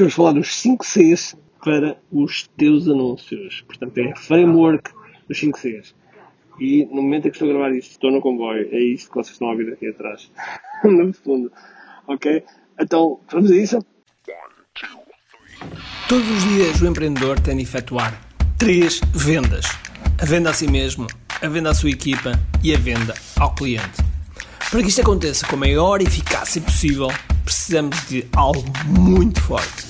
Hoje vamos falar dos 5 Cs para os teus anúncios. Portanto, é framework dos 5 Cs. E no momento em que estou a gravar isto, estou no comboio. É isto que vocês estão a ouvir aqui atrás. no fundo. Ok? Então, vamos a isso? Todos os dias o empreendedor tem de efetuar três vendas: a venda a si mesmo, a venda à sua equipa e a venda ao cliente. Para que isto aconteça com a maior eficácia possível, precisamos de algo muito forte: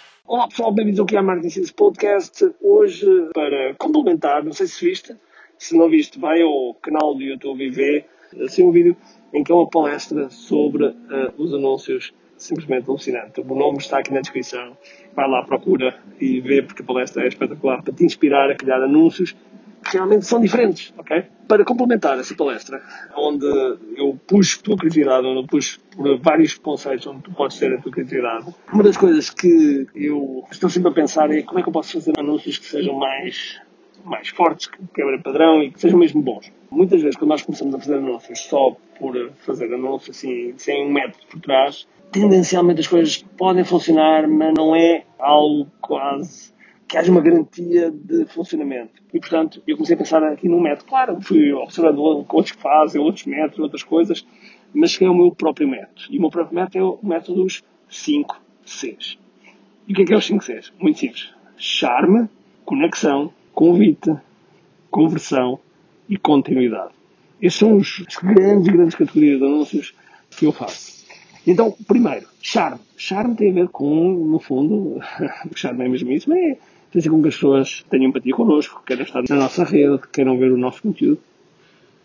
Olá pessoal, bem-vindos ao QI Marketing Secrets Podcast. Hoje, para complementar, não sei se viste, se não viste, vai ao canal do YouTube e vê assim um vídeo em que é uma palestra sobre uh, os anúncios simplesmente alucinante. O nome está aqui na descrição. Vai lá, procura e vê, porque a palestra é espetacular para te inspirar a criar anúncios realmente são diferentes, ok? Para complementar essa palestra, onde eu puxo a tua criatividade, onde eu puxo por vários conceitos onde tu podes ter a tua criatividade, uma das coisas que eu estou sempre a pensar é como é que eu posso fazer anúncios que sejam mais mais fortes, que quebrem padrão e que sejam mesmo bons. Muitas vezes, quando nós começamos a fazer anúncios só por fazer anúncios assim, sem um método por trás, tendencialmente as coisas podem funcionar, mas não é algo quase que haja uma garantia de funcionamento. E, portanto, eu comecei a pensar aqui num método. Claro, fui observando outros que fazem, outros métodos, outras coisas, mas cheguei ao meu próprio método. E o meu próprio método é o método dos 5 Cs. E o que é que é os 5 Cs? Muito simples. Charme, conexão, convite, conversão e continuidade. Esses são os grandes, grandes categorias de anúncios que eu faço. Então, primeiro, charme. Charme tem a ver com, no fundo, o charme é mesmo isso, mas é fazer com que as pessoas tenham empatia connosco, queiram estar na nossa rede, queiram ver o nosso conteúdo.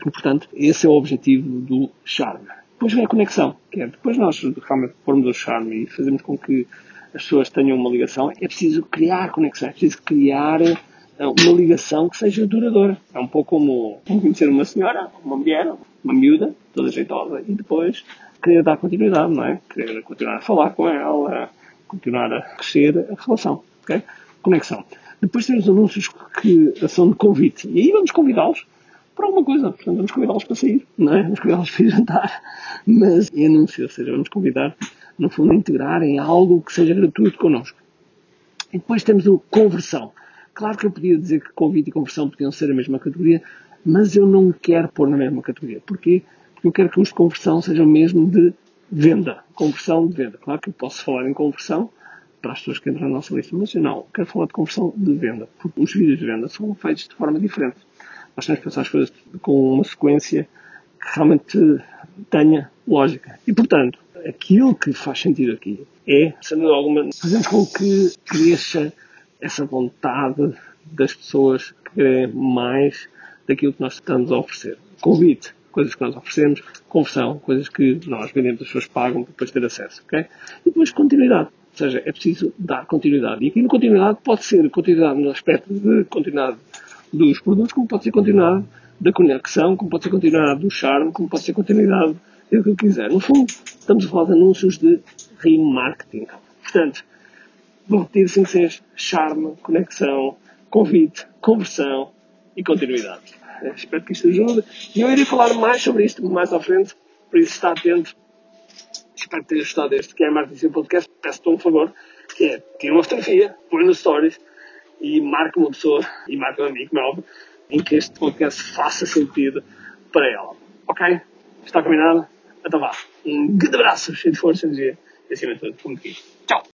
E, portanto, esse é o objetivo do charme. Depois vem a conexão, que é depois nós realmente formos o charme e fazemos com que as pessoas tenham uma ligação, é preciso criar conexão, é preciso criar eh, uma ligação que seja duradoura. É um pouco como, como conhecer uma senhora, uma mulher, uma miúda, toda jeitosa, e depois querer dar continuidade, não é? Querer continuar a falar com ela, continuar a crescer a relação, ok? Conexão. Depois temos anúncios que são de convite. E aí vamos convidá-los para alguma coisa. Portanto, vamos convidá-los para sair, não é? Vamos convidá-los para ir jantar. Mas em anúncio, ou seja, vamos convidar, no fundo, a integrar em algo que seja gratuito connosco. E depois temos o conversão. Claro que eu podia dizer que convite e conversão podiam ser a mesma categoria, mas eu não quero pôr na mesma categoria. Porquê? eu quero que os de conversão sejam mesmo de venda. Conversão de venda. Claro que eu posso falar em conversão para as pessoas que entram na nossa lista, mas eu não, quero falar de conversão de venda, porque os vídeos de venda são feitos de forma diferente. Nós temos que pensar as coisas com uma sequência que realmente tenha lógica. E, portanto, aquilo que faz sentido aqui é, sem dúvida alguma, fazemos com que cresça essa vontade das pessoas quererem mais daquilo que nós estamos a oferecer. Convite coisas que nós oferecemos, conversão, coisas que nós vendemos, as pessoas pagam para depois ter acesso, ok? E depois continuidade. Ou seja, é preciso dar continuidade. E aqui no continuidade pode ser continuidade no aspecto de continuidade dos produtos, como pode ser continuidade da conexão, como pode ser continuidade do charme, como pode ser continuidade do que quiser. No fundo, estamos a falar de anúncios de remarketing. Portanto, vou repetir 5 Cs: charme, conexão, convite, conversão e continuidade. É, espero que isto ajude. E eu irei falar mais sobre isto mais à frente, por isso está atento. Espero que tenha gostado deste, que é Marketing Podcast. Peço-te um favor, que é, tira uma fotografia, põe nos stories e marca uma pessoa, e marca um amigo, meu, em que este podcast faça sentido para ela. Ok? Está combinado? Então vá. Um grande abraço, cheio de força, energia e acima de tudo, como aqui. Tchau!